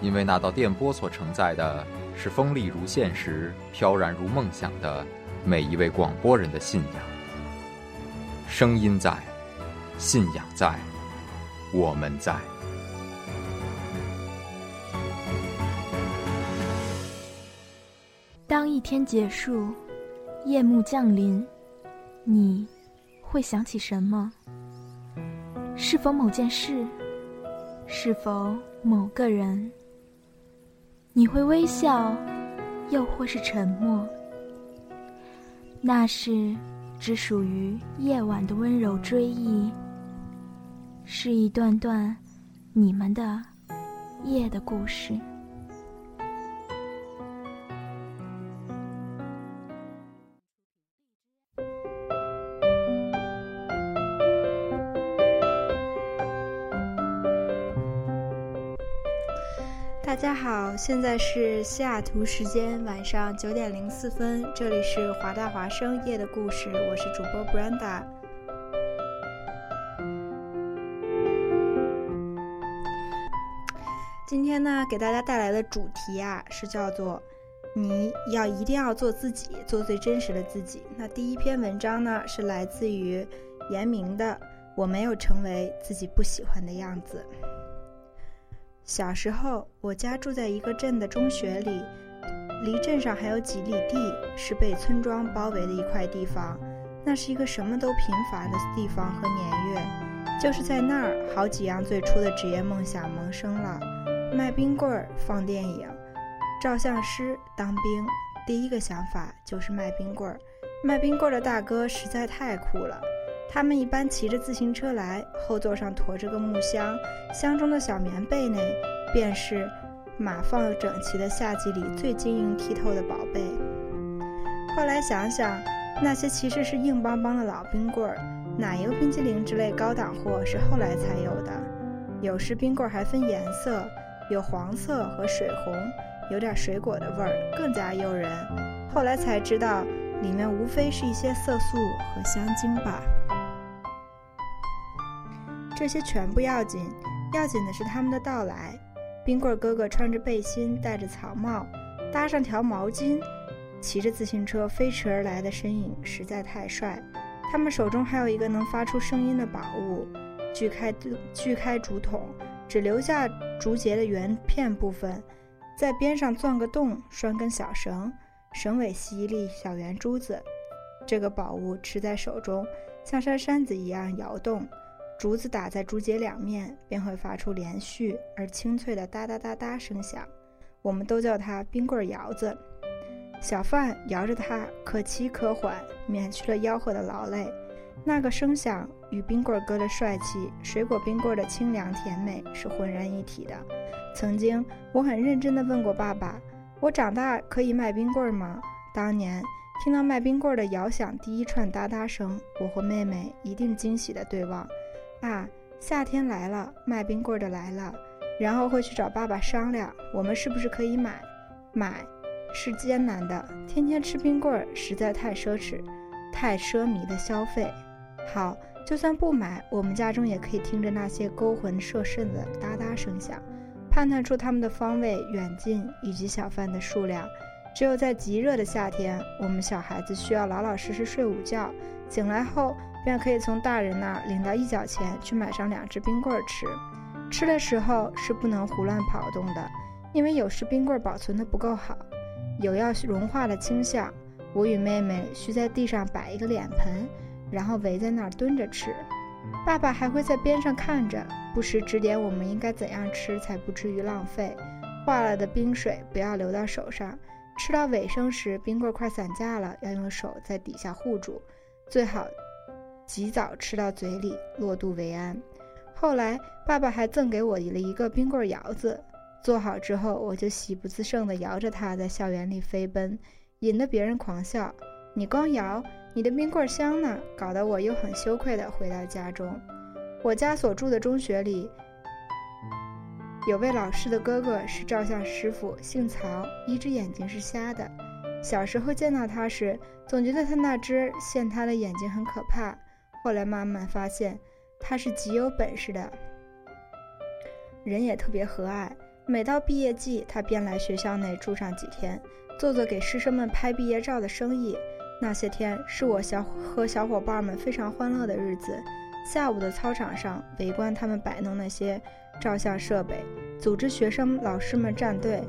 因为那道电波所承载的是锋利如现实、飘然如梦想的每一位广播人的信仰。声音在，信仰在，我们在。当一天结束。夜幕降临，你会想起什么？是否某件事？是否某个人？你会微笑，又或是沉默？那是只属于夜晚的温柔追忆，是一段段你们的夜的故事。大家好，现在是西雅图时间晚上九点零四分，这里是华大华生夜的故事，我是主播 Brenda。今天呢，给大家带来的主题啊，是叫做“你要一定要做自己，做最真实的自己”。那第一篇文章呢，是来自于严明的《我没有成为自己不喜欢的样子》。小时候，我家住在一个镇的中学里，离镇上还有几里地，是被村庄包围的一块地方。那是一个什么都贫乏的地方和年月，就是在那儿，好几样最初的职业梦想萌生了：卖冰棍儿、放电影、照相师、当兵。第一个想法就是卖冰棍儿。卖冰棍儿的大哥实在太酷了。他们一般骑着自行车来，后座上驮着个木箱，箱中的小棉被内便是码放整齐的夏季里最晶莹剔透的宝贝。后来想想，那些其实是硬邦邦的老冰棍儿，奶油冰激凌之类高档货是后来才有的。有时冰棍儿还分颜色，有黄色和水红，有点水果的味儿，更加诱人。后来才知道，里面无非是一些色素和香精吧。这些全不要紧，要紧的是他们的到来。冰棍哥哥穿着背心，戴着草帽，搭上条毛巾，骑着自行车飞驰而来的身影实在太帅。他们手中还有一个能发出声音的宝物，锯开锯开竹筒，只留下竹节的圆片部分，在边上钻个洞，拴根小绳，绳尾系一粒小圆珠子。这个宝物持在手中，像扇扇子一样摇动。竹子打在竹节两面，便会发出连续而清脆的哒哒哒哒声响。我们都叫它冰棍摇子。小贩摇着它，可齐可缓，免去了吆喝的劳累。那个声响与冰棍哥的帅气、水果冰棍的清凉甜美是浑然一体的。曾经，我很认真地问过爸爸：“我长大可以卖冰棍吗？”当年听到卖冰棍的摇响第一串哒哒声，我和妹妹一定惊喜地对望。啊，夏天来了，卖冰棍的来了，然后会去找爸爸商量，我们是不是可以买，买，是艰难的，天天吃冰棍实在太奢侈，太奢靡的消费。好，就算不买，我们家中也可以听着那些勾魂摄肾的哒哒声响，判断出它们的方位、远近以及小贩的数量。只有在极热的夏天，我们小孩子需要老老实实睡午觉，醒来后便可以从大人那儿领到一角钱去买上两只冰棍儿吃。吃的时候是不能胡乱跑动的，因为有时冰棍儿保存的不够好。有要融化的倾向，我与妹妹需在地上摆一个脸盆，然后围在那儿蹲着吃。爸爸还会在边上看着，不时指点我们应该怎样吃才不至于浪费。化了的冰水不要流到手上。吃到尾声时，冰棍快散架了，要用手在底下护住，最好及早吃到嘴里，落肚为安。后来，爸爸还赠给我了一个冰棍窑子。做好之后，我就喜不自胜地摇着它在校园里飞奔，引得别人狂笑。你光摇，你的冰棍香呢，搞得我又很羞愧地回到家中。我家所住的中学里，有位老师的哥哥是照相师傅，姓曹，一只眼睛是瞎的。小时候见到他时，总觉得他那只陷他的眼睛很可怕。后来慢慢发现，他是极有本事的，人也特别和蔼。每到毕业季，他便来学校内住上几天，做做给师生们拍毕业照的生意。那些天是我小和小伙伴们非常欢乐的日子。下午的操场上，围观他们摆弄那些照相设备，组织学生老师们站队。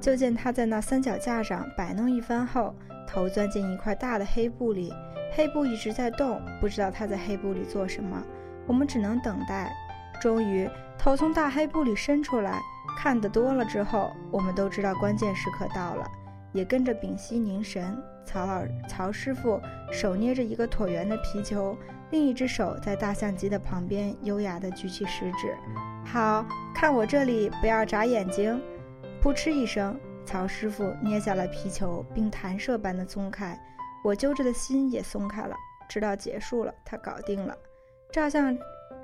就见他在那三脚架上摆弄一番后，头钻进一块大的黑布里，黑布一直在动，不知道他在黑布里做什么。我们只能等待。终于，头从大黑布里伸出来。看得多了之后，我们都知道关键时刻到了，也跟着屏息凝神。曹老曹师傅手捏着一个椭圆的皮球，另一只手在大相机的旁边优雅地举起食指。好看我这里，不要眨眼睛。噗嗤一声，曹师傅捏下了皮球，并弹射般的松开。我揪着的心也松开了，知道结束了，他搞定了。照相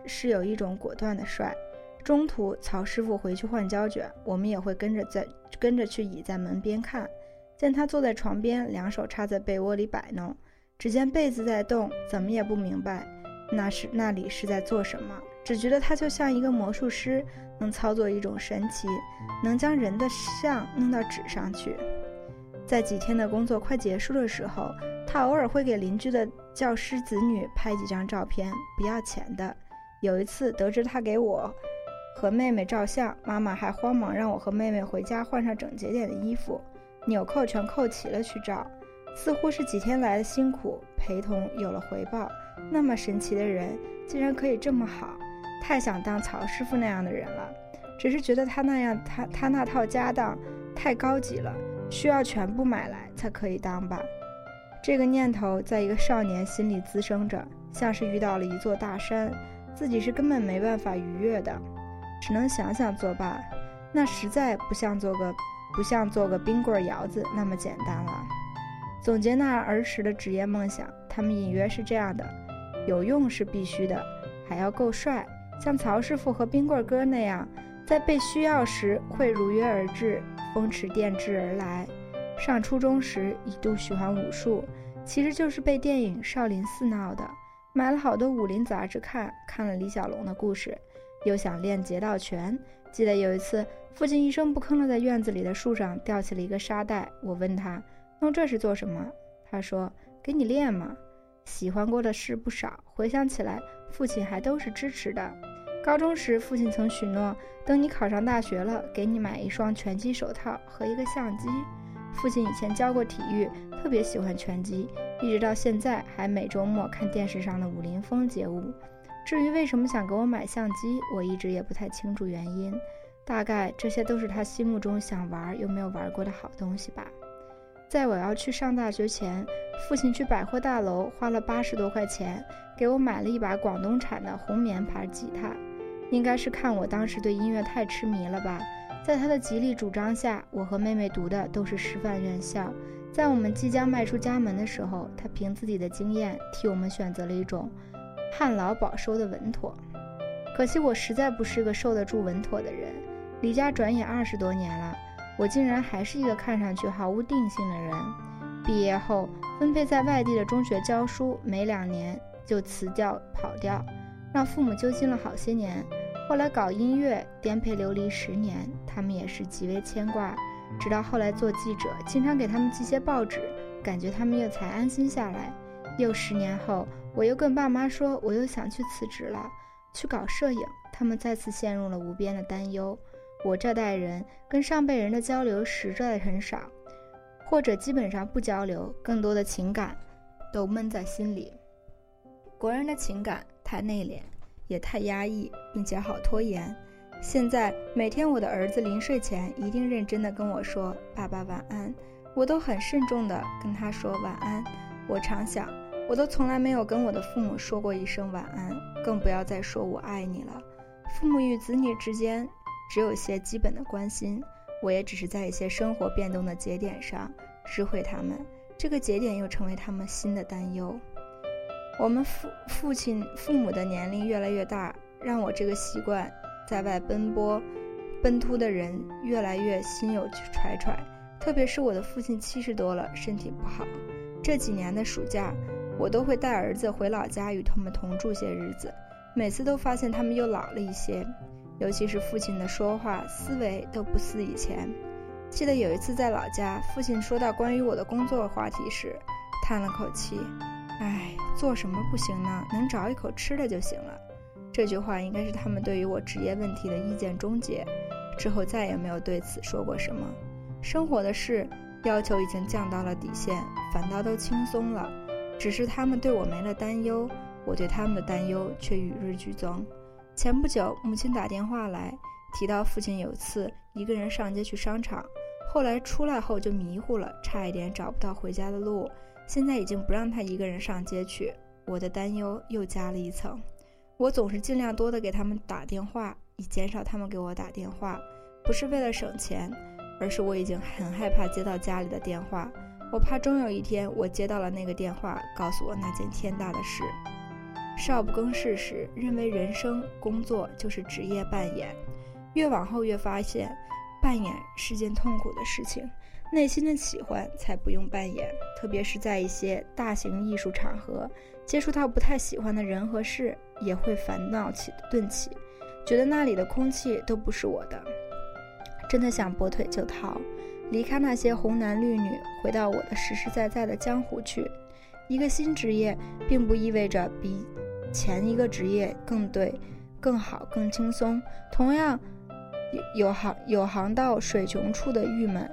是有一种果断的帅。中途，曹师傅回去换胶卷，我们也会跟着在跟着去倚在门边看。见他坐在床边，两手插在被窝里摆弄，只见被子在动，怎么也不明白那是那里是在做什么，只觉得他就像一个魔术师，能操作一种神奇，能将人的像弄到纸上去。在几天的工作快结束的时候，他偶尔会给邻居的教师子女拍几张照片，不要钱的。有一次得知他给我。和妹妹照相，妈妈还慌忙让我和妹妹回家换上整洁点的衣服，纽扣全扣齐了去照。似乎是几天来的辛苦陪同有了回报。那么神奇的人竟然可以这么好，太想当曹师傅那样的人了。只是觉得他那样，他他那套家当太高级了，需要全部买来才可以当吧。这个念头在一个少年心里滋生着，像是遇到了一座大山，自己是根本没办法逾越的。只能想想作罢，那实在不像做个不像做个冰棍儿窑子那么简单了。总结那儿时的职业梦想，他们隐约是这样的：有用是必须的，还要够帅，像曹师傅和冰棍儿哥那样，在被需要时会如约而至，风驰电掣而来。上初中时一度喜欢武术，其实就是被电影《少林寺》闹的，买了好多武林杂志看，看了李小龙的故事。又想练截道拳。记得有一次，父亲一声不吭地在院子里的树上吊起了一个沙袋。我问他弄这是做什么？他说：“给你练嘛。”喜欢过的事不少，回想起来，父亲还都是支持的。高中时，父亲曾许诺，等你考上大学了，给你买一双拳击手套和一个相机。父亲以前教过体育，特别喜欢拳击，一直到现在还每周末看电视上的武林风节目。至于为什么想给我买相机，我一直也不太清楚原因。大概这些都是他心目中想玩又没有玩过的好东西吧。在我要去上大学前，父亲去百货大楼花了八十多块钱给我买了一把广东产的红棉牌吉他。应该是看我当时对音乐太痴迷了吧。在他的极力主张下，我和妹妹读的都是师范院校。在我们即将迈出家门的时候，他凭自己的经验替我们选择了一种。旱涝保收的稳妥，可惜我实在不是个受得住稳妥的人。离家转眼二十多年了，我竟然还是一个看上去毫无定性的人。毕业后分配在外地的中学教书，没两年就辞掉跑掉，让父母揪心了好些年。后来搞音乐，颠沛流离十年，他们也是极为牵挂。直到后来做记者，经常给他们寄些报纸，感觉他们又才安心下来。又十年后，我又跟爸妈说，我又想去辞职了，去搞摄影。他们再次陷入了无边的担忧。我这代人跟上辈人的交流实在很少，或者基本上不交流，更多的情感都闷在心里。国人的情感太内敛，也太压抑，并且好拖延。现在每天我的儿子临睡前一定认真的跟我说：“爸爸晚安。”我都很慎重的跟他说晚安。我常想。我都从来没有跟我的父母说过一声晚安，更不要再说我爱你了。父母与子女之间只有些基本的关心，我也只是在一些生活变动的节点上知会他们，这个节点又成为他们新的担忧。我们父父亲父母的年龄越来越大，让我这个习惯在外奔波、奔突的人越来越心有揣揣。特别是我的父亲七十多了，身体不好，这几年的暑假。我都会带儿子回老家与他们同住些日子，每次都发现他们又老了一些，尤其是父亲的说话思维都不似以前。记得有一次在老家，父亲说到关于我的工作话题时，叹了口气：“唉，做什么不行呢？能找一口吃的就行了。”这句话应该是他们对于我职业问题的意见终结，之后再也没有对此说过什么。生活的事要求已经降到了底线，反倒都轻松了。只是他们对我没了担忧，我对他们的担忧却与日俱增。前不久，母亲打电话来，提到父亲有次一个人上街去商场，后来出来后就迷糊了，差一点找不到回家的路。现在已经不让他一个人上街去，我的担忧又加了一层。我总是尽量多的给他们打电话，以减少他们给我打电话，不是为了省钱，而是我已经很害怕接到家里的电话。我怕终有一天，我接到了那个电话，告诉我那件天大的事。少不更事时，认为人生工作就是职业扮演，越往后越发现，扮演是件痛苦的事情。内心的喜欢才不用扮演，特别是在一些大型艺术场合，接触到不太喜欢的人和事，也会烦恼起顿起，觉得那里的空气都不是我的，真的想拔腿就逃。离开那些红男绿女，回到我的实实在在的江湖去。一个新职业，并不意味着比前一个职业更对、更好、更轻松。同样，有行有行到水穷处的郁闷，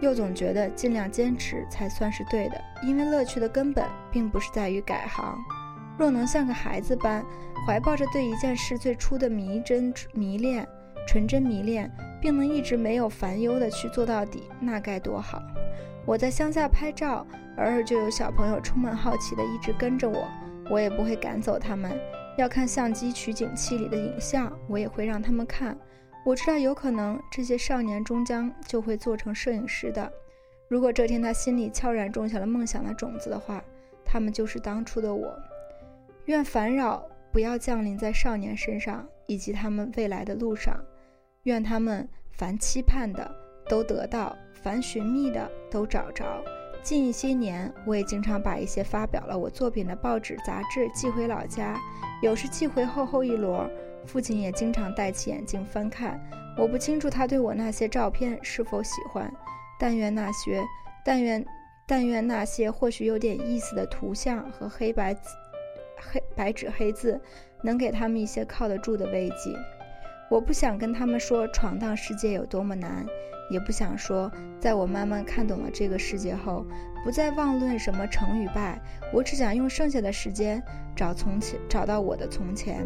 又总觉得尽量坚持才算是对的。因为乐趣的根本，并不是在于改行。若能像个孩子般，怀抱着对一件事最初的迷真迷恋、纯真迷恋。并能一直没有烦忧的去做到底，那该多好！我在乡下拍照，偶尔就有小朋友充满好奇的一直跟着我，我也不会赶走他们。要看相机取景器里的影像，我也会让他们看。我知道有可能这些少年终将就会做成摄影师的。如果这天他心里悄然种下了梦想的种子的话，他们就是当初的我。愿烦扰不要降临在少年身上，以及他们未来的路上。愿他们凡期盼的都得到，凡寻觅的都找着。近一些年，我也经常把一些发表了我作品的报纸、杂志寄回老家，有时寄回厚厚一摞。父亲也经常戴起眼镜翻看。我不清楚他对我那些照片是否喜欢，但愿那些，但愿，但愿那些或许有点意思的图像和黑白黑白纸黑字，能给他们一些靠得住的慰藉。我不想跟他们说闯荡世界有多么难，也不想说在我慢慢看懂了这个世界后，不再妄论什么成与败。我只想用剩下的时间找从前，找到我的从前。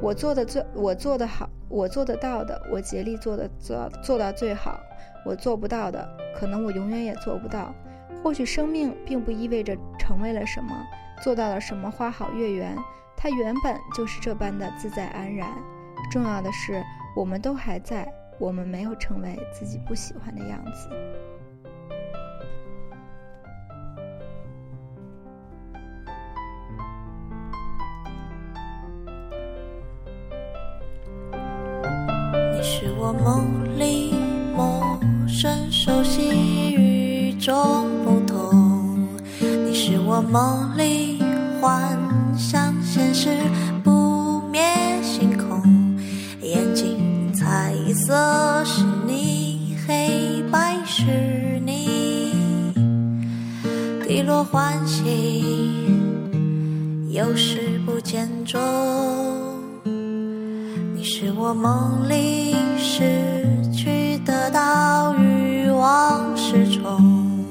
我做的最，我做的好，我做得到的，我竭力做的做做到最好。我做不到的，可能我永远也做不到。或许生命并不意味着成为了什么，做到了什么花好月圆，它原本就是这般的自在安然。重要的是，我们都还在，我们没有成为自己不喜欢的样子。是我梦里陌生熟悉与众不同，你是我梦里幻想现实不灭星空，眼睛彩色是你，黑白是你，低落欢喜，有时不见踪。是我梦里失去得到欲望失重。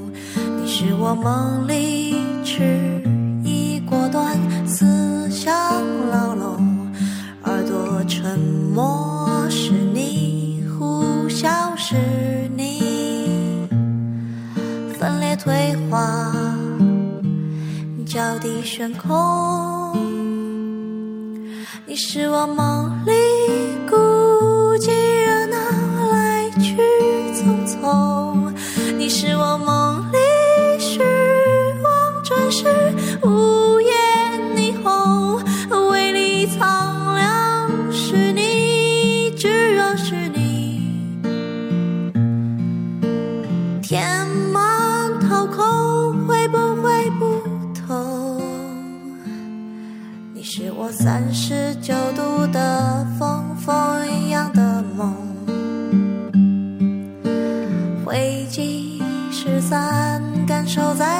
是我梦里迟疑果断，思想牢笼，耳朵沉默是你，呼啸是你，分裂退化，脚底悬空。你是我梦里孤寂热闹，来去匆匆。你是我梦里。虚妄真实三十九度的风，风一样的梦，灰烬失散，感受在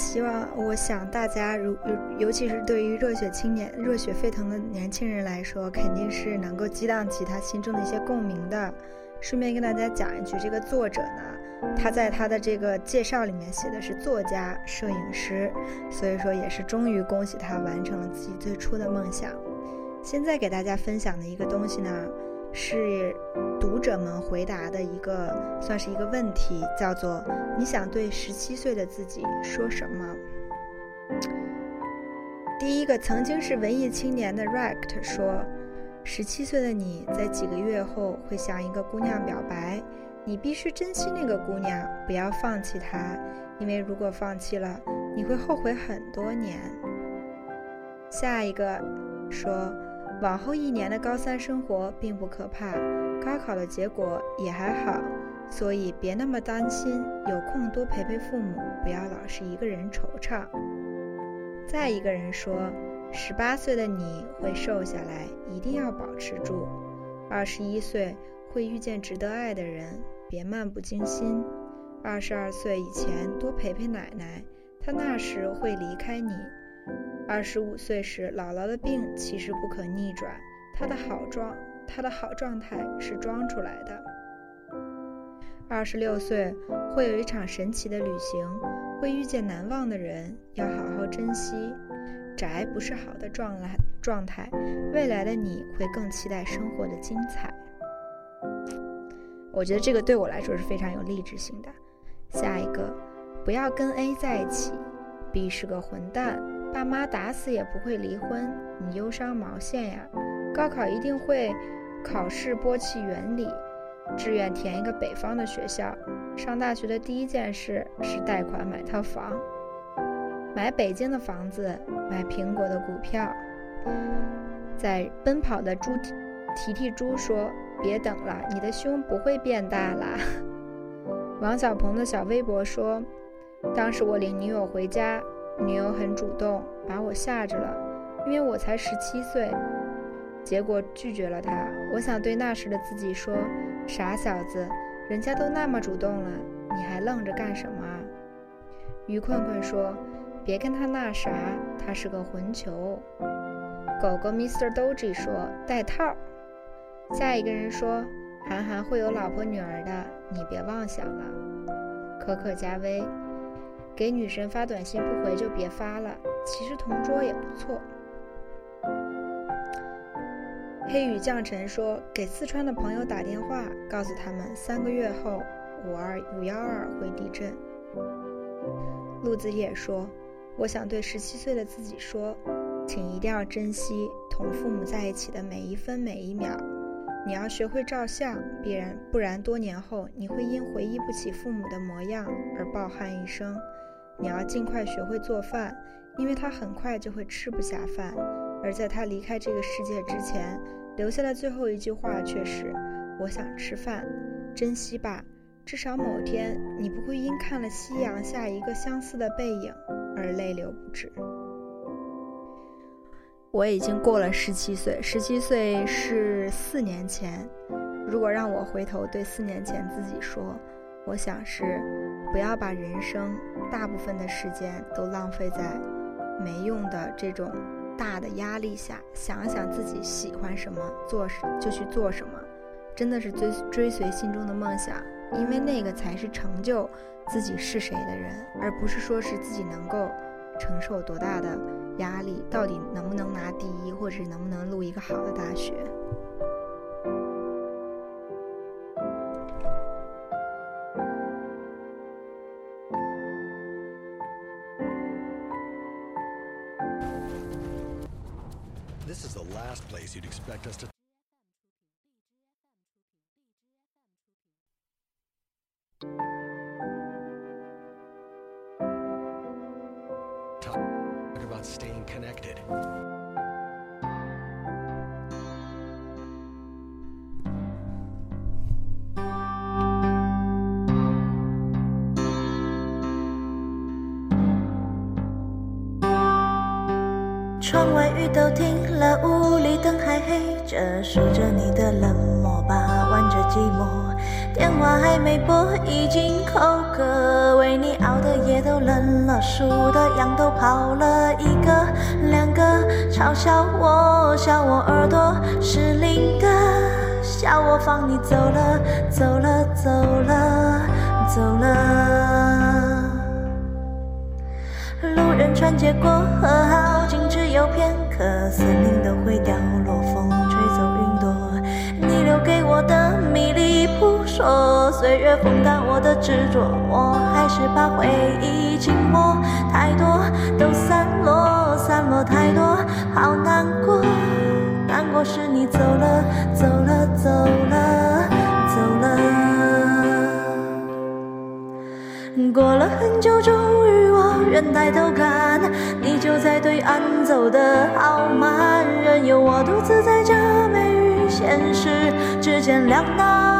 希望，我想大家如尤尤其是对于热血青年、热血沸腾的年轻人来说，肯定是能够激荡起他心中的一些共鸣的。顺便跟大家讲一句，这个作者呢，他在他的这个介绍里面写的是作家、摄影师，所以说也是终于恭喜他完成了自己最初的梦想。现在给大家分享的一个东西呢。是读者们回答的一个，算是一个问题，叫做“你想对十七岁的自己说什么？”第一个曾经是文艺青年的 Rect 说：“十七岁的你在几个月后会向一个姑娘表白，你必须珍惜那个姑娘，不要放弃她，因为如果放弃了，你会后悔很多年。”下一个说。往后一年的高三生活并不可怕，高考的结果也还好，所以别那么担心。有空多陪陪父母，不要老是一个人惆怅。再一个人说，十八岁的你会瘦下来，一定要保持住。二十一岁会遇见值得爱的人，别漫不经心。二十二岁以前多陪陪奶奶，她那时会离开你。二十五岁时，姥姥的病其实不可逆转，她的好状，她的好状态是装出来的。二十六岁会有一场神奇的旅行，会遇见难忘的人，要好好珍惜。宅不是好的状态，状态，未来的你会更期待生活的精彩。我觉得这个对我来说是非常有励志性的。下一个，不要跟 A 在一起，B 是个混蛋。爸妈打死也不会离婚，你忧伤毛线呀？高考一定会考试播弃原理，志愿填一个北方的学校。上大学的第一件事是贷款买套房，买北京的房子，买苹果的股票。在奔跑的猪提提猪说：“别等了，你的胸不会变大啦。”王小鹏的小微博说：“当时我领女友回家。”女友很主动，把我吓着了，因为我才十七岁。结果拒绝了他。我想对那时的自己说：“傻小子，人家都那么主动了，你还愣着干什么？”于困困说：“别跟他那啥，他是个混球。”狗狗 Mr. Doji 说：“带套。”下一个人说：“韩寒会有老婆女儿的，你别妄想了。”可可加微，给女神发短信不回就别发了，其实同桌也不错。黑雨降尘说：“给四川的朋友打电话，告诉他们三个月后五二五幺二会地震。”陆子野说：“我想对十七岁的自己说，请一定要珍惜同父母在一起的每一分每一秒。你要学会照相，必然不然多年后你会因回忆不起父母的模样而抱憾一生。你要尽快学会做饭，因为他很快就会吃不下饭。而在他离开这个世界之前，留下的最后一句话却是：我想吃饭，珍惜吧。”至少某天，你不会因看了夕阳下一个相似的背影而泪流不止。我已经过了十七岁，十七岁是四年前。如果让我回头对四年前自己说，我想是不要把人生大部分的时间都浪费在没用的这种大的压力下，想想自己喜欢什么，做就去做什么，真的是追追随心中的梦想。因为那个才是成就自己是谁的人，而不是说是自己能够承受多大的压力，到底能不能拿第一，或者是能不能录一个好的大学。just a 微博，已经口渴。为你熬的夜都冷了，数的羊都跑了一个两个，嘲笑我，笑我耳朵失灵的，笑我放你走了，走了，走了，走了。路人穿街过河，好景只有片刻，森林都会掉落，风吹走云朵，你留给我。扑朔，岁月风干我的执着，我还是把回忆紧握。太多都散落，散落太多，好难过。难过是你走了，走了，走了，走了。过了很久，终于我愿抬头看，你就在对岸，走得好慢，任由我独自在这美与现实之间两难。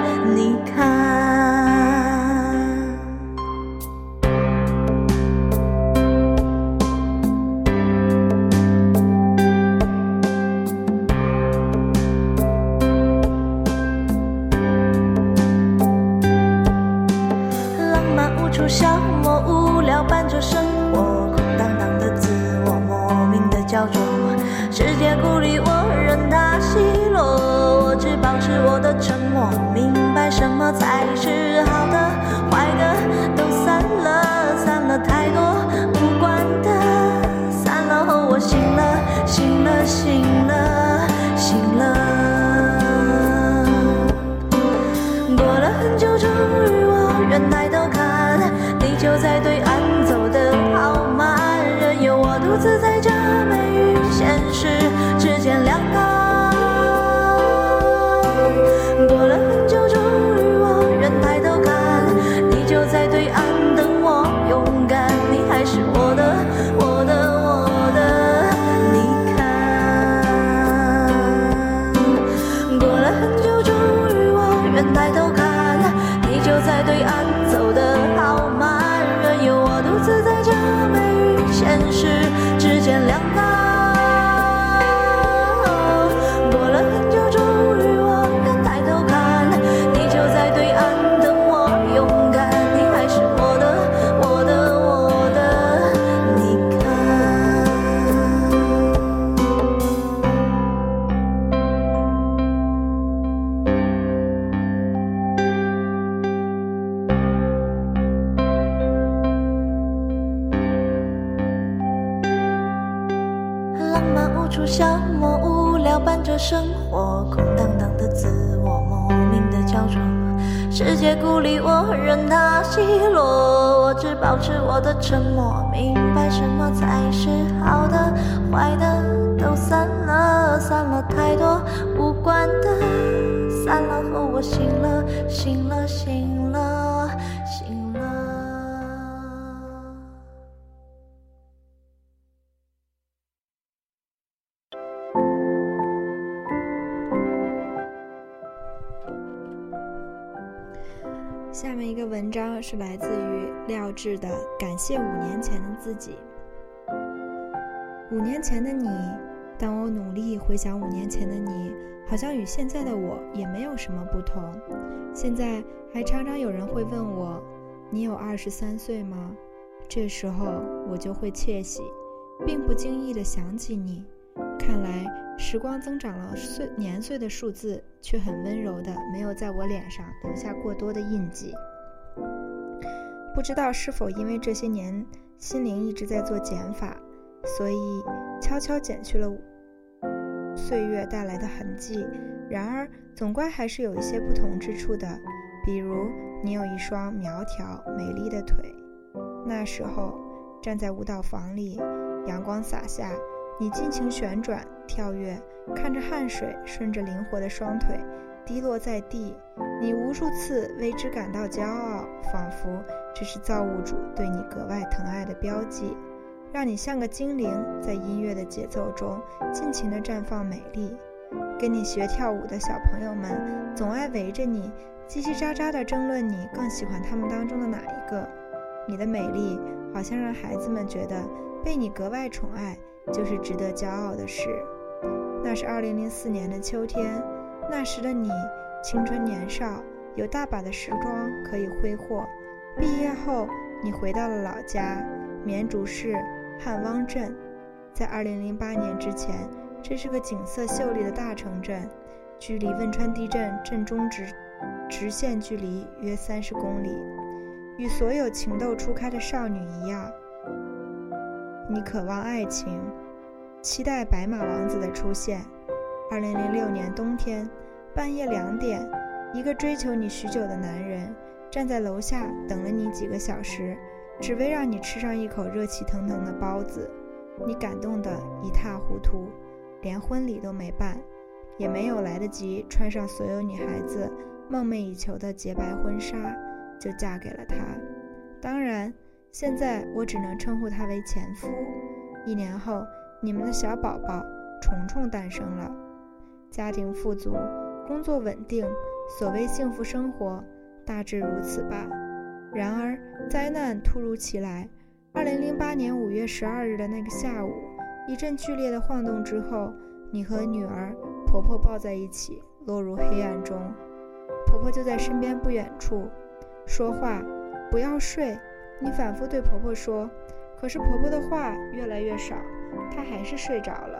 什么才是好与现实之间两难。是的《感谢五年前的自己》。五年前的你，当我努力回想五年前的你，好像与现在的我也没有什么不同。现在还常常有人会问我：“你有二十三岁吗？”这时候我就会窃喜，并不经意地想起你。看来。时光增长了岁年岁的数字，却很温柔的，没有在我脸上留下过多的印记。不知道是否因为这些年心灵一直在做减法，所以悄悄减去了岁月带来的痕迹。然而，总归还是有一些不同之处的。比如，你有一双苗条美丽的腿，那时候站在舞蹈房里，阳光洒下。你尽情旋转、跳跃，看着汗水顺着灵活的双腿滴落在地，你无数次为之感到骄傲，仿佛这是造物主对你格外疼爱的标记，让你像个精灵，在音乐的节奏中尽情地绽放美丽。跟你学跳舞的小朋友们总爱围着你，叽叽喳喳地争论你更喜欢他们当中的哪一个。你的美丽好像让孩子们觉得被你格外宠爱。就是值得骄傲的事。那是二零零四年的秋天，那时的你青春年少，有大把的时光可以挥霍。毕业后，你回到了老家绵竹市汉汪镇。在二零零八年之前，这是个景色秀丽的大城镇，距离汶川地震震中直直线距离约三十公里。与所有情窦初开的少女一样。你渴望爱情，期待白马王子的出现。二零零六年冬天，半夜两点，一个追求你许久的男人站在楼下等了你几个小时，只为让你吃上一口热气腾腾的包子。你感动得一塌糊涂，连婚礼都没办，也没有来得及穿上所有女孩子梦寐以求的洁白婚纱，就嫁给了他。当然。现在我只能称呼他为前夫。一年后，你们的小宝宝虫虫诞生了，家庭富足，工作稳定，所谓幸福生活大致如此吧。然而，灾难突如其来。二零零八年五月十二日的那个下午，一阵剧烈的晃动之后，你和女儿、婆婆抱在一起，落入黑暗中。婆婆就在身边不远处，说话：“不要睡。”你反复对婆婆说，可是婆婆的话越来越少，她还是睡着了。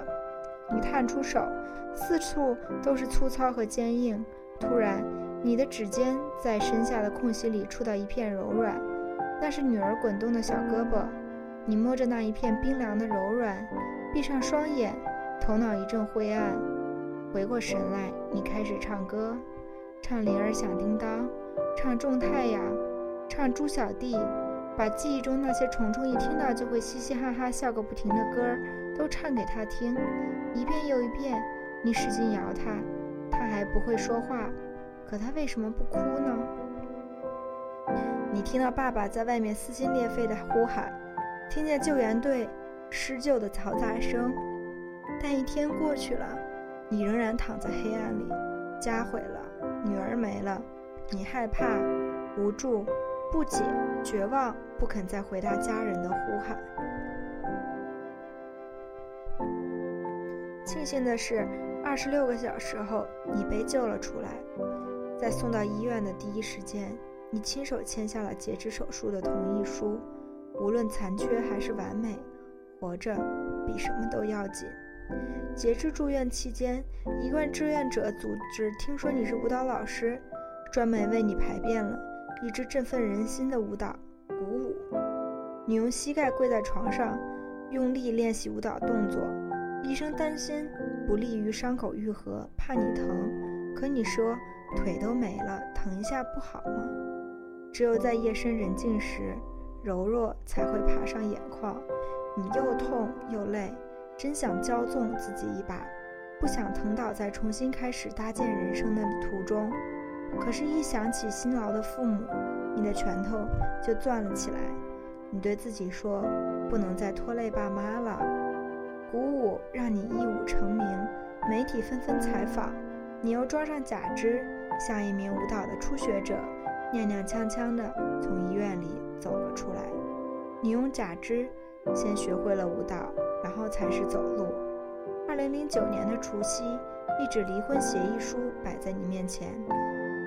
你探出手，四处都是粗糙和坚硬。突然，你的指尖在身下的空隙里触到一片柔软，那是女儿滚动的小胳膊。你摸着那一片冰凉的柔软，闭上双眼，头脑一阵灰暗。回过神来，你开始唱歌，唱《铃儿响叮当》，唱《种太阳》，唱《猪小弟》。把记忆中那些虫虫一听到就会嘻嘻哈哈笑个不停的歌儿都唱给他听，一遍又一遍。你使劲摇他，他还不会说话，可他为什么不哭呢？你听到爸爸在外面撕心裂肺的呼喊，听见救援队施救的嘈杂声，但一天过去了，你仍然躺在黑暗里，家毁了，女儿没了，你害怕、无助、不解、绝望，不肯再回答家人的呼喊。庆幸的是，二十六个小时后，你被救了出来。在送到医院的第一时间，你亲手签下了截肢手术的同意书。无论残缺还是完美，活着比什么都要紧。截肢住院期间，一贯志愿者组织听说你是舞蹈老师，专门为你排便了一支振奋人心的舞蹈——鼓舞。你用膝盖跪在床上，用力练习舞蹈动作。医生担心不利于伤口愈合，怕你疼。可你说腿都没了，疼一下不好吗？只有在夜深人静时，柔弱才会爬上眼眶。你又痛又累。真想骄纵自己一把，不想疼倒在重新开始搭建人生的途中。可是，一想起辛劳的父母，你的拳头就攥了起来。你对自己说：“不能再拖累爸妈了。”鼓舞让你一舞成名，媒体纷纷采访。你又装上假肢，像一名舞蹈的初学者，踉踉跄跄地从医院里走了出来。你用假肢先学会了舞蹈。然后才是走路。二零零九年的除夕，一纸离婚协议书摆在你面前，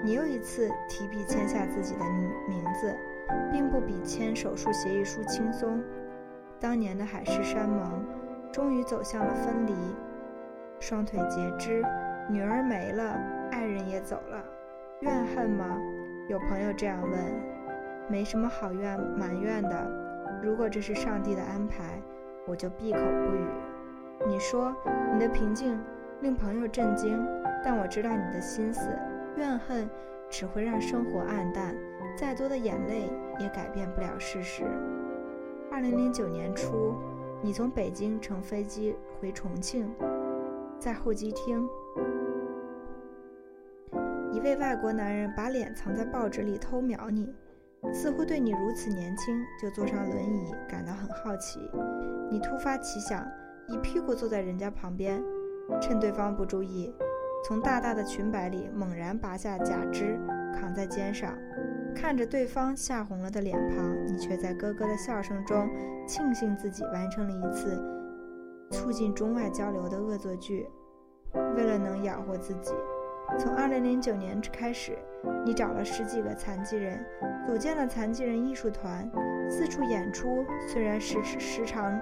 你又一次提笔签下自己的名字，并不比签手术协议书轻松。当年的海誓山盟，终于走向了分离。双腿截肢，女儿没了，爱人也走了，怨恨吗？有朋友这样问。没什么好怨埋怨的，如果这是上帝的安排。我就闭口不语。你说你的平静令朋友震惊，但我知道你的心思。怨恨只会让生活暗淡，再多的眼泪也改变不了事实。二零零九年初，你从北京乘飞机回重庆，在候机厅，一位外国男人把脸藏在报纸里偷瞄你。似乎对你如此年轻就坐上轮椅感到很好奇，你突发奇想，一屁股坐在人家旁边，趁对方不注意，从大大的裙摆里猛然拔下假肢扛在肩上，看着对方吓红了的脸庞，你却在咯咯的笑声中庆幸自己完成了一次促进中外交流的恶作剧，为了能养活自己。从2009年开始，你找了十几个残疾人，组建了残疾人艺术团，四处演出。虽然时时常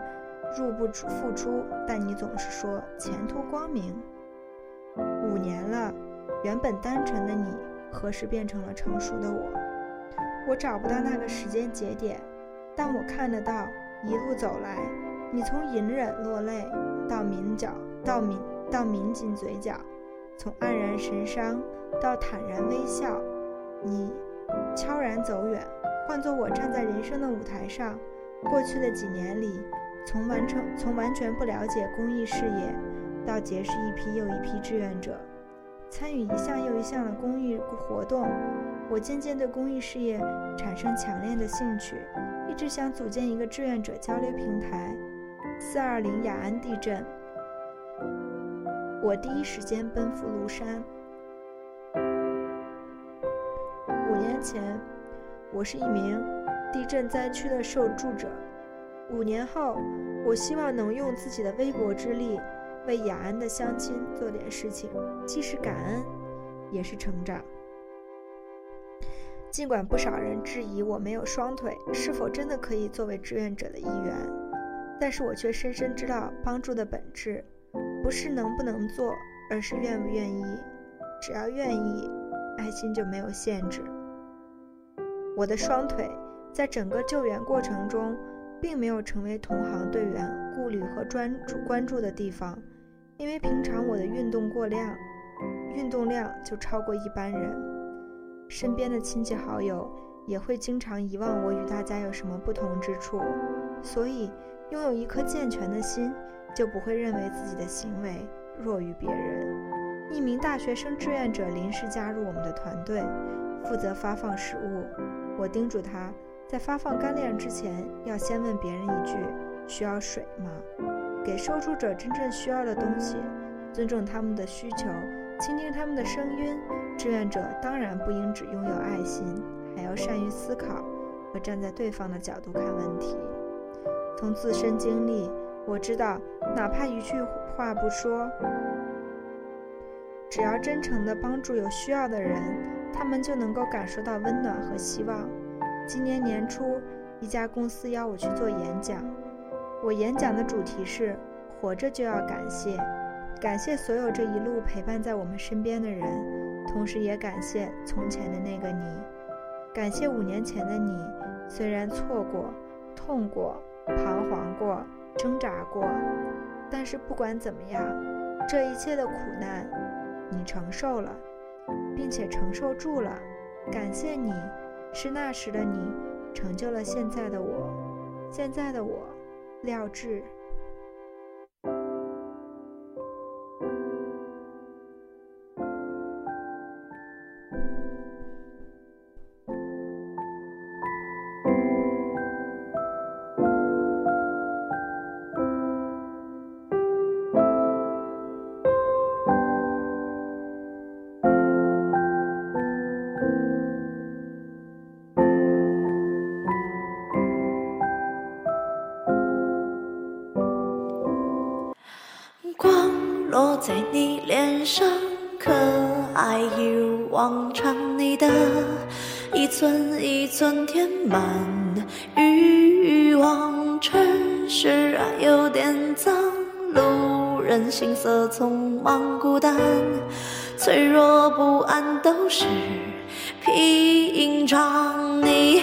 入不敷出，但你总是说前途光明。五年了，原本单纯的你，何时变成了成熟的我？我找不到那个时间节点，但我看得到，一路走来，你从隐忍落泪，到抿角，到抿到抿紧嘴角。从黯然神伤到坦然微笑，你悄然走远。换做我站在人生的舞台上，过去的几年里，从完成从完全不了解公益事业，到结识一批又一批志愿者，参与一项又一项的公益活动，我渐渐对公益事业产生强烈的兴趣，一直想组建一个志愿者交流平台。四二零雅安地震。我第一时间奔赴庐山。五年前，我是一名地震灾区的受助者。五年后，我希望能用自己的微薄之力，为雅安的乡亲做点事情，既是感恩，也是成长。尽管不少人质疑我没有双腿是否真的可以作为志愿者的一员，但是我却深深知道帮助的本质。不是能不能做，而是愿不愿意。只要愿意，爱心就没有限制。我的双腿在整个救援过程中，并没有成为同行队员顾虑和专注关注的地方，因为平常我的运动过量，运动量就超过一般人。身边的亲戚好友也会经常遗忘我与大家有什么不同之处，所以拥有一颗健全的心。就不会认为自己的行为弱于别人。一名大学生志愿者临时加入我们的团队，负责发放食物。我叮嘱他在发放干粮之前，要先问别人一句：“需要水吗？”给受助者真正需要的东西，尊重他们的需求，倾听他们的声音。志愿者当然不应只拥有爱心，还要善于思考和站在对方的角度看问题。从自身经历，我知道，哪怕一句话不说，只要真诚地帮助有需要的人，他们就能够感受到温暖和希望。今年年初，一家公司邀我去做演讲，我演讲的主题是“活着就要感谢”，感谢所有这一路陪伴在我们身边的人，同时也感谢从前的那个你，感谢五年前的你，虽然错过、痛过。彷徨过，挣扎过，但是不管怎么样，这一切的苦难，你承受了，并且承受住了。感谢你，是那时的你，成就了现在的我。现在的我，廖智。在你脸上，可爱一如往常。你的一寸一寸填满欲望，城市啊有点脏，路人行色匆忙，孤单、脆弱、不安都是平常。你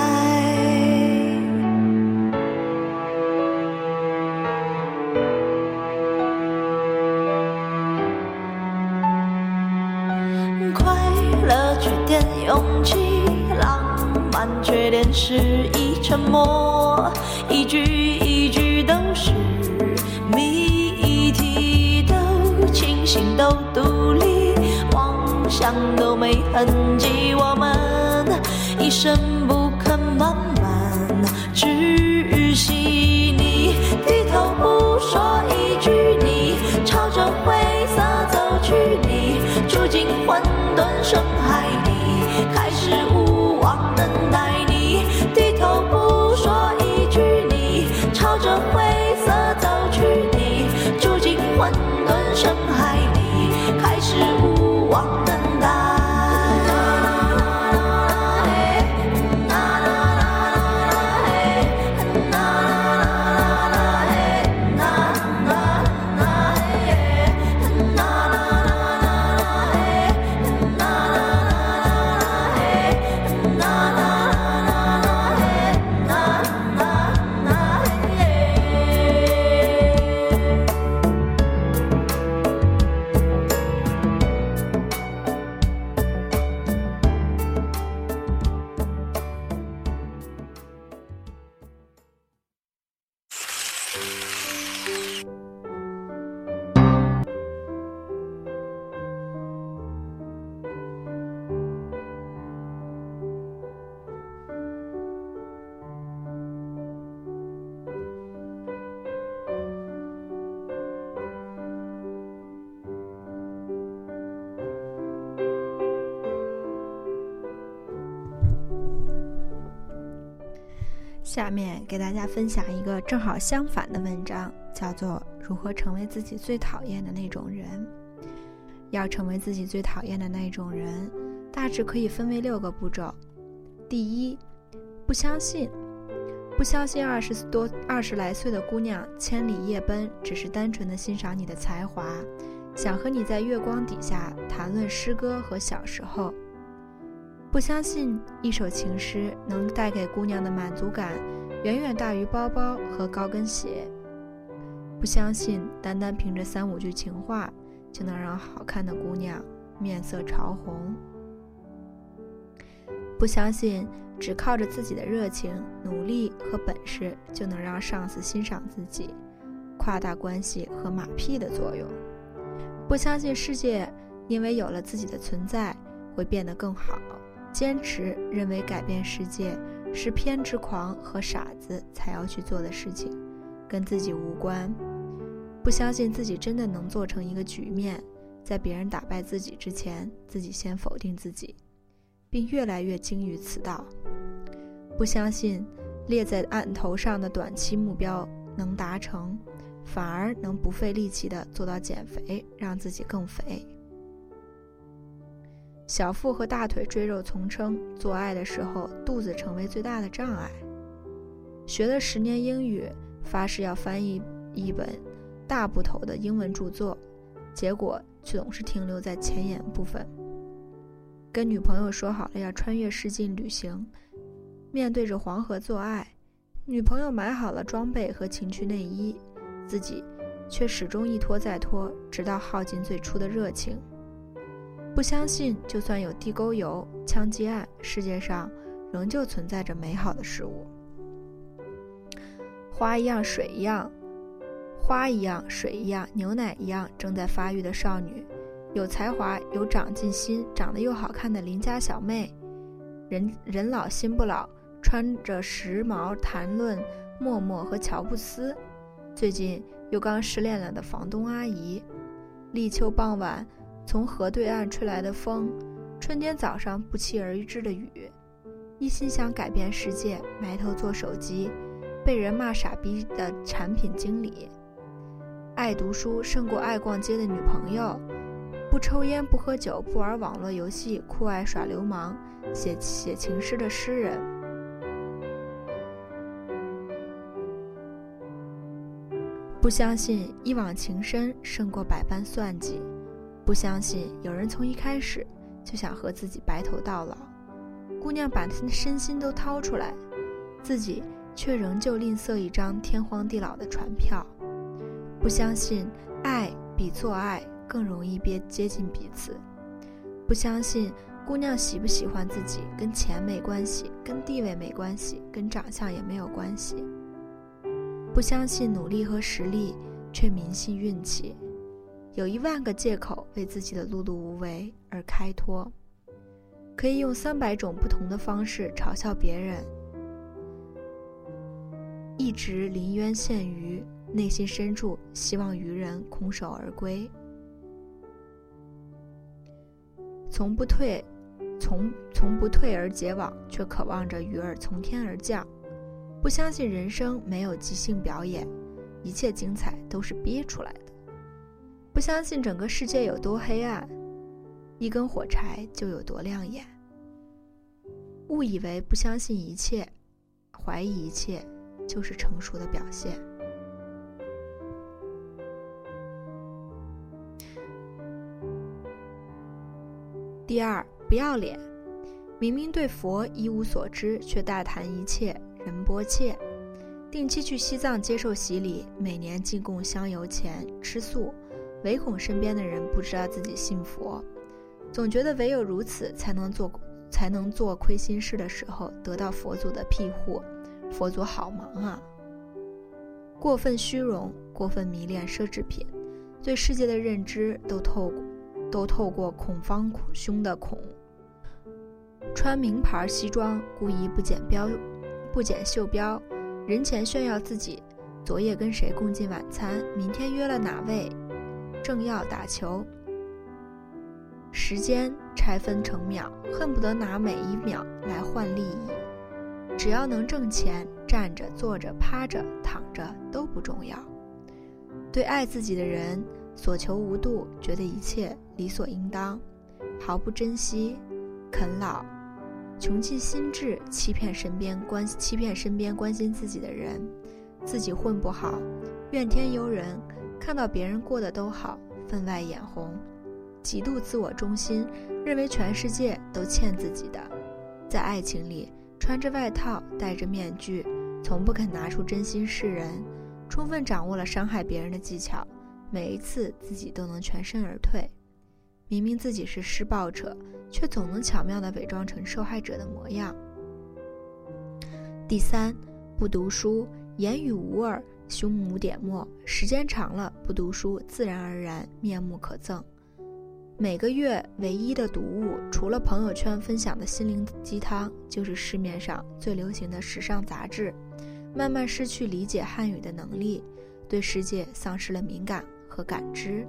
漫，缺点是一沉默，一句一句都是谜题，都清醒，都独立，妄想都没痕迹，我们一生不肯慢慢窒下面给大家分享一个正好相反的文章，叫做《如何成为自己最讨厌的那种人》。要成为自己最讨厌的那种人，大致可以分为六个步骤。第一，不相信，不相信二十多、二十来岁的姑娘千里夜奔，只是单纯的欣赏你的才华，想和你在月光底下谈论诗歌和小时候。不相信一首情诗能带给姑娘的满足感远远大于包包和高跟鞋。不相信单单凭着三五句情话就能让好看的姑娘面色潮红。不相信只靠着自己的热情、努力和本事就能让上司欣赏自己，夸大关系和马屁的作用。不相信世界因为有了自己的存在会变得更好，坚持认为改变世界是偏执狂和傻子才要去做的事情，跟自己无关。不相信自己真的能做成一个局面，在别人打败自己之前，自己先否定自己，并越来越精于此道。不相信列在案头上的短期目标能达成，反而能不费力气的做到减肥，让自己更肥。小腹和大腿赘肉丛生，做爱的时候肚子成为最大的障碍。学了十年英语，发誓要翻译一本。大部头的英文著作，结果却总是停留在前言部分。跟女朋友说好了要穿越世纪旅行，面对着黄河做爱，女朋友买好了装备和情趣内衣，自己却始终一拖再拖，直到耗尽最初的热情。不相信，就算有地沟油、枪击案，世界上仍旧存在着美好的事物。花一样，水一样。花一样，水一样，牛奶一样，正在发育的少女，有才华、有长进心、长得又好看的邻家小妹，人人老心不老，穿着时髦谈论默默和乔布斯，最近又刚失恋了的房东阿姨，立秋傍晚从河对岸吹来的风，春天早上不期而至的雨，一心想改变世界，埋头做手机，被人骂傻逼的产品经理。爱读书胜过爱逛街的女朋友，不抽烟不喝酒不玩网络游戏，酷爱耍流氓，写写情诗的诗人，不相信一往情深胜过百般算计，不相信有人从一开始就想和自己白头到老。姑娘把她的身心都掏出来，自己却仍旧吝啬一张天荒地老的船票。不相信爱比做爱更容易别接近彼此，不相信姑娘喜不喜欢自己跟钱没关系，跟地位没关系，跟长相也没有关系。不相信努力和实力，却迷信运气，有一万个借口为自己的碌碌无为而开脱，可以用三百种不同的方式嘲笑别人，一直临渊羡鱼。内心深处希望渔人空手而归，从不退，从从不退而结网，却渴望着鱼儿从天而降。不相信人生没有即兴表演，一切精彩都是憋出来的。不相信整个世界有多黑暗，一根火柴就有多亮眼。误以为不相信一切，怀疑一切，就是成熟的表现。第二，不要脸，明明对佛一无所知，却大谈一切，仁波切。定期去西藏接受洗礼，每年进贡香油钱，吃素，唯恐身边的人不知道自己信佛，总觉得唯有如此才能做，才能做亏心事的时候得到佛祖的庇护。佛祖好忙啊！过分虚荣，过分迷恋奢侈品，对世界的认知都透过。都透过孔方兄的孔，穿名牌西装，故意不剪标，不剪袖标，人前炫耀自己，昨夜跟谁共进晚餐，明天约了哪位，正要打球，时间拆分成秒，恨不得拿每一秒来换利益，只要能挣钱，站着、坐着、趴着、躺着都不重要。对爱自己的人。所求无度，觉得一切理所应当，毫不珍惜，啃老，穷尽心智，欺骗身边关欺骗身边关心自己的人，自己混不好，怨天尤人，看到别人过得都好，分外眼红，极度自我中心，认为全世界都欠自己的，在爱情里穿着外套，戴着面具，从不肯拿出真心示人，充分掌握了伤害别人的技巧。每一次自己都能全身而退，明明自己是施暴者，却总能巧妙地伪装成受害者的模样。第三，不读书，言语无味，胸无点墨，时间长了，不读书，自然而然面目可憎。每个月唯一的读物，除了朋友圈分享的心灵鸡汤，就是市面上最流行的时尚杂志。慢慢失去理解汉语的能力，对世界丧失了敏感和感知，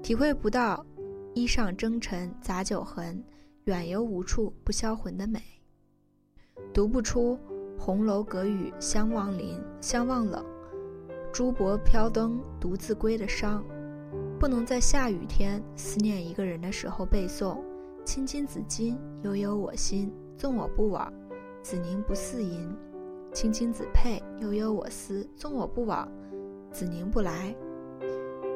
体会不到“衣上征尘杂酒痕，远游无处不销魂”的美，读不出。红楼隔雨相望林，相望冷；珠箔飘灯独自归的伤。不能在下雨天思念一个人的时候背诵“青青子衿，悠悠我心。纵我不往，子宁不嗣音。青青子佩，悠悠我思。纵我不往，子宁不来。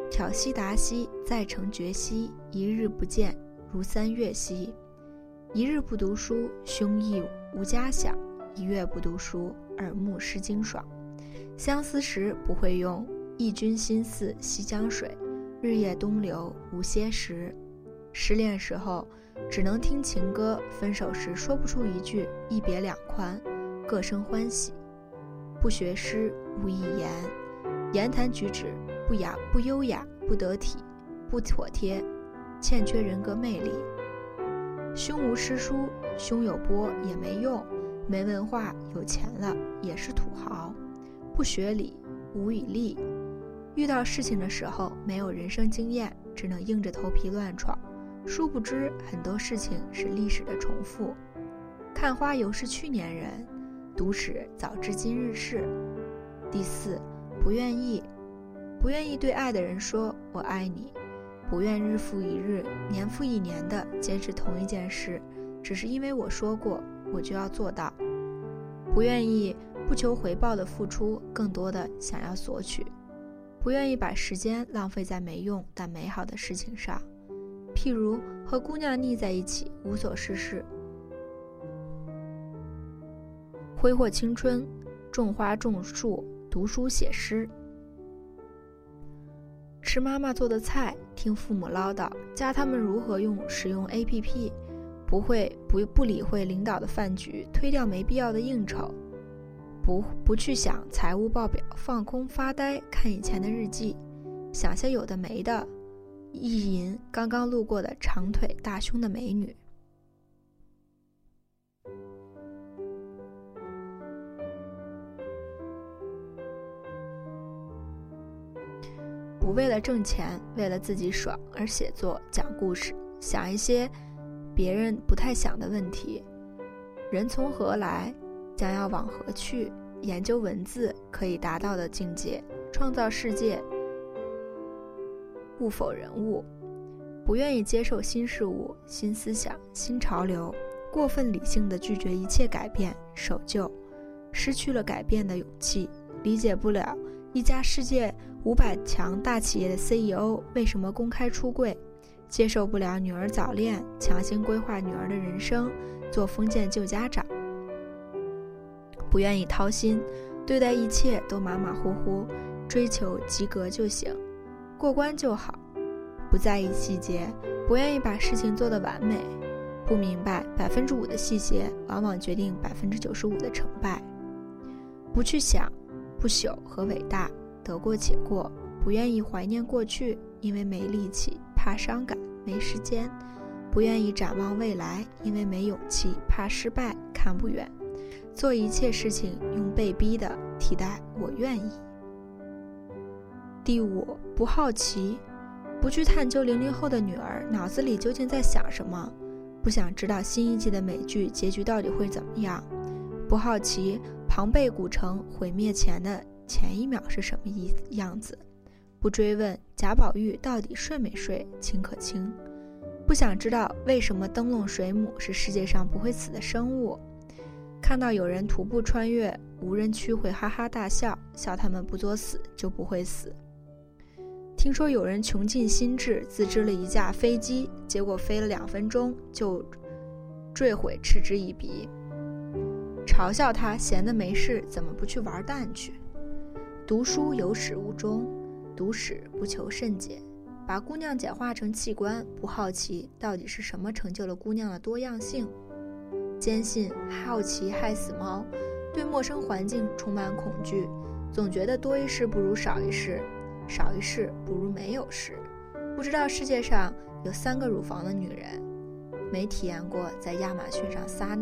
挑兮达兮，在城绝兮。一日不见，如三月兮。一日不读书，胸臆无家想。一月不读书，耳目失经爽。相思时不会用“忆君心似西江水，日夜东流无歇时”。失恋时候只能听情歌，分手时说不出一句“一别两宽，各生欢喜”。不学诗，无一言，言谈举止不雅、不优雅、不得体、不妥帖，欠缺人格魅力。胸无诗书，胸有波也没用。没文化，有钱了也是土豪，不学理，无以立。遇到事情的时候没有人生经验，只能硬着头皮乱闯。殊不知很多事情是历史的重复。看花犹是去年人，读史早知今日事。第四，不愿意，不愿意对爱的人说我爱你，不愿日复一日、年复一年的坚持同一件事，只是因为我说过。我就要做到，不愿意不求回报的付出，更多的想要索取，不愿意把时间浪费在没用但美好的事情上，譬如和姑娘腻在一起无所事事，挥霍青春，种花种树，读书写诗，吃妈妈做的菜，听父母唠叨，教他们如何用使用 APP。不会不不理会领导的饭局，推掉没必要的应酬，不不去想财务报表，放空发呆，看以前的日记，想些有的没的，意淫刚刚路过的长腿大胸的美女，不为了挣钱，为了自己爽而写作讲故事，想一些。别人不太想的问题：人从何来，将要往何去？研究文字可以达到的境界，创造世界，不否人物。不愿意接受新事物、新思想、新潮流，过分理性的拒绝一切改变，守旧，失去了改变的勇气。理解不了一家世界五百强大企业的 CEO 为什么公开出柜。接受不了女儿早恋，强行规划女儿的人生，做封建旧家长，不愿意掏心，对待一切都马马虎虎，追求及格就行，过关就好，不在意细节，不愿意把事情做得完美，不明白百分之五的细节往往决定百分之九十五的成败，不去想不朽和伟大，得过且过，不愿意怀念过去，因为没力气。怕伤感，没时间，不愿意展望未来，因为没勇气，怕失败，看不远，做一切事情用被逼的替代我愿意。第五，不好奇，不去探究零零后的女儿脑子里究竟在想什么，不想知道新一季的美剧结局到底会怎么样，不好奇庞贝古城毁灭前的前一秒是什么意样子。不追问贾宝玉到底睡没睡，清可清；不想知道为什么灯笼水母是世界上不会死的生物。看到有人徒步穿越无人区会哈哈大笑，笑他们不作死就不会死。听说有人穷尽心智自制了一架飞机，结果飞了两分钟就坠毁，嗤之以鼻。嘲笑他闲的没事，怎么不去玩蛋去？读书有始无终。读史不求甚解，把姑娘简化成器官，不好奇到底是什么成就了姑娘的多样性。坚信好奇害死猫，对陌生环境充满恐惧，总觉得多一事不如少一事，少一事不如没有事。不知道世界上有三个乳房的女人，没体验过在亚马逊上撒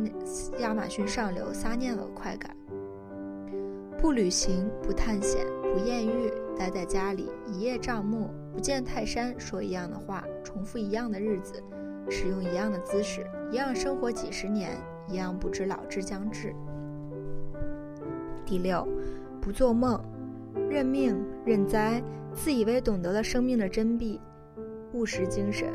亚马逊上流撒尿的快感。不旅行，不探险，不艳遇，待在家里一叶障目，不见泰山，说一样的话，重复一样的日子，使用一样的姿势，一样生活几十年，一样不知老之将至。第六，不做梦，认命认栽，自以为懂得了生命的真谛，务实精神，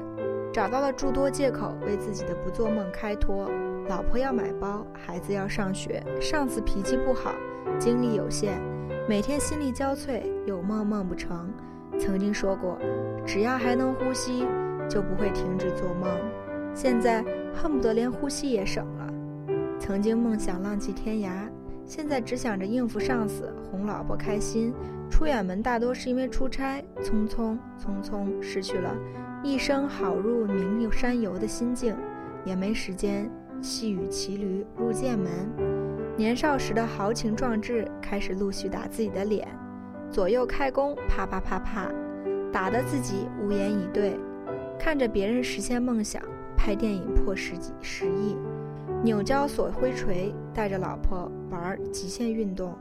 找到了诸多借口为自己的不做梦开脱。老婆要买包，孩子要上学，上司脾气不好。精力有限，每天心力交瘁，有梦梦不成。曾经说过，只要还能呼吸，就不会停止做梦。现在恨不得连呼吸也省了。曾经梦想浪迹天涯，现在只想着应付上司，哄老婆开心。出远门大多是因为出差，匆匆匆匆，失去了一生好入名山游的心境，也没时间细雨骑驴入剑门。年少时的豪情壮志开始陆续打自己的脸，左右开弓，啪啪啪啪，打得自己无言以对。看着别人实现梦想，拍电影破十几十亿，扭交所挥锤，带着老婆玩极限运动，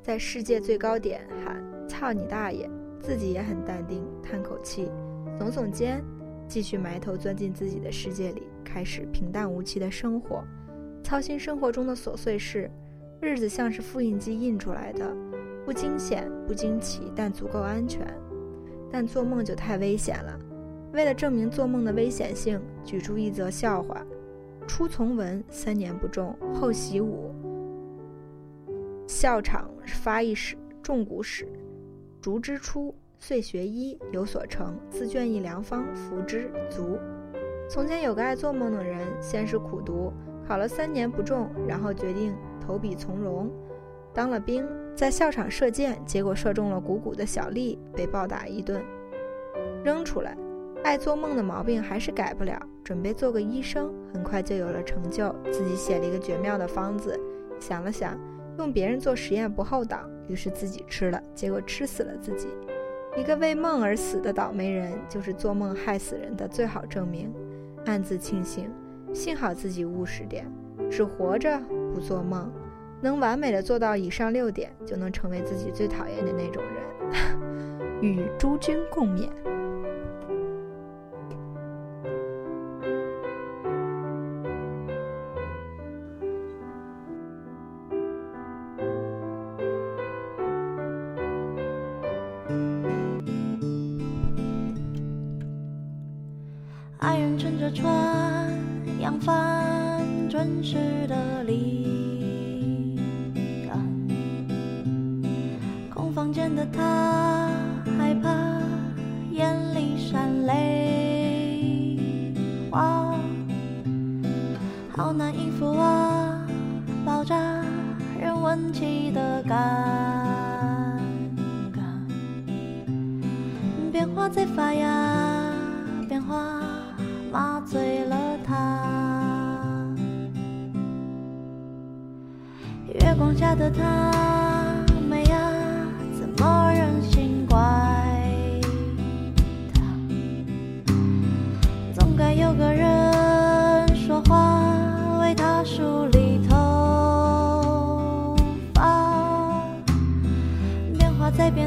在世界最高点喊“操你大爷”，自己也很淡定，叹口气，耸耸肩。继续埋头钻进自己的世界里，开始平淡无奇的生活，操心生活中的琐碎事，日子像是复印机印出来的，不惊险不惊奇，但足够安全。但做梦就太危险了。为了证明做梦的危险性，举出一则笑话：初从文，三年不中，后习武，校场发一史，中古史，竹之初。遂学医有所成，自卷一良方，服之足。从前有个爱做梦的人，先是苦读，考了三年不中，然后决定投笔从戎，当了兵，在校场射箭，结果射中了鼓鼓的小丽，被暴打一顿，扔出来。爱做梦的毛病还是改不了，准备做个医生，很快就有了成就，自己写了一个绝妙的方子，想了想，用别人做实验不厚道，于是自己吃了，结果吃死了自己。一个为梦而死的倒霉人，就是做梦害死人的最好证明。暗自庆幸，幸好自己务实点，只活着不做梦，能完美的做到以上六点，就能成为自己最讨厌的那种人。与诸君共勉。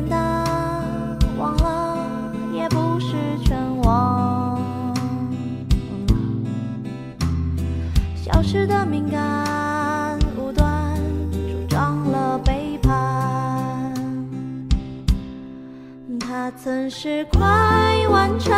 变大，忘了也不是全忘。消失的敏感，无端助长了背叛。他曾是快完成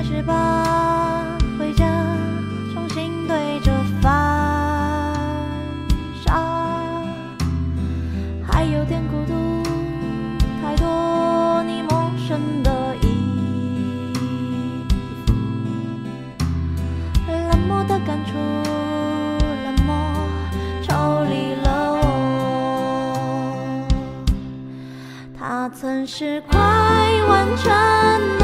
开始吧，回家，重新对着发傻，还有点孤独，太多你陌生的意，冷漠的感触，冷漠抽离了我，他曾是快完成。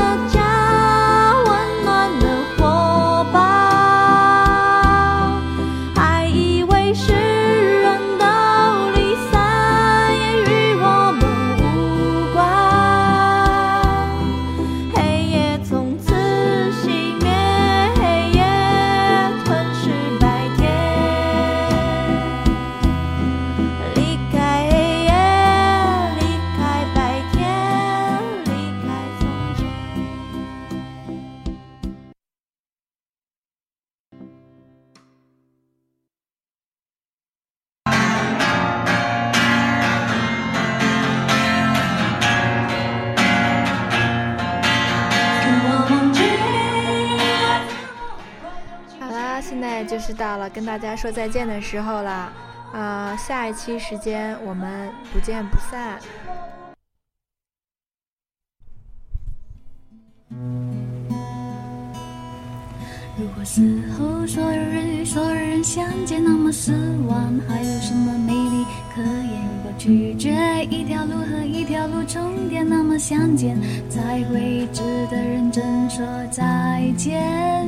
到了跟大家说再见的时候了。啊、下一期时间我们不见不散。如果死后所有人与所有人相见，那么死亡还有什么美丽可言？如果拒绝一条路和一条路重叠，那么相见才会值得认真说再见。